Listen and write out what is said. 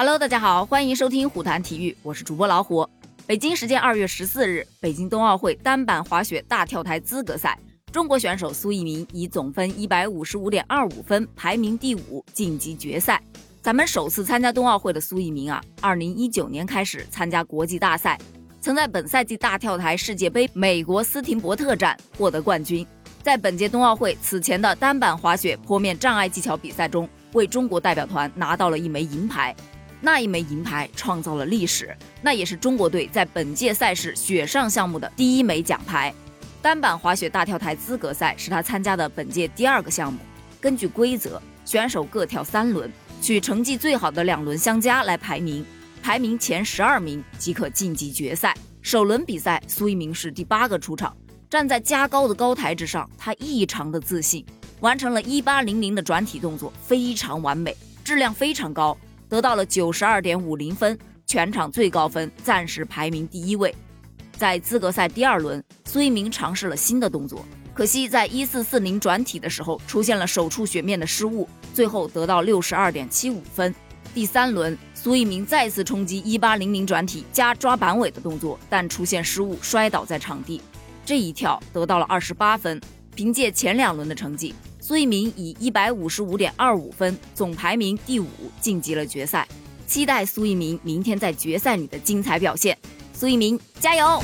Hello，大家好，欢迎收听虎谈体育，我是主播老虎。北京时间二月十四日，北京冬奥会单板滑雪大跳台资格赛，中国选手苏翊鸣以总分一百五十五点二五分排名第五晋级决赛。咱们首次参加冬奥会的苏翊鸣啊，二零一九年开始参加国际大赛，曾在本赛季大跳台世界杯美国斯廷伯特站获得冠军。在本届冬奥会此前的单板滑雪坡面障碍技巧比赛中，为中国代表团拿到了一枚银牌。那一枚银牌创造了历史，那也是中国队在本届赛事雪上项目的第一枚奖牌。单板滑雪大跳台资格赛是他参加的本届第二个项目。根据规则，选手各跳三轮，取成绩最好的两轮相加来排名，排名前十二名即可晋级决赛。首轮比赛，苏翊鸣是第八个出场，站在加高的高台之上，他异常的自信，完成了一八零零的转体动作，非常完美，质量非常高。得到了九十二点五零分，全场最高分，暂时排名第一位。在资格赛第二轮，苏翊鸣尝试了新的动作，可惜在一四四零转体的时候出现了手触雪面的失误，最后得到六十二点七五分。第三轮，苏翊鸣再次冲击一八零零转体加抓板尾的动作，但出现失误，摔倒在场地。这一跳得到了二十八分。凭借前两轮的成绩。苏翊鸣以一百五十五点二五分，总排名第五晋级了决赛。期待苏翊鸣明天在决赛里的精彩表现。苏翊鸣，加油！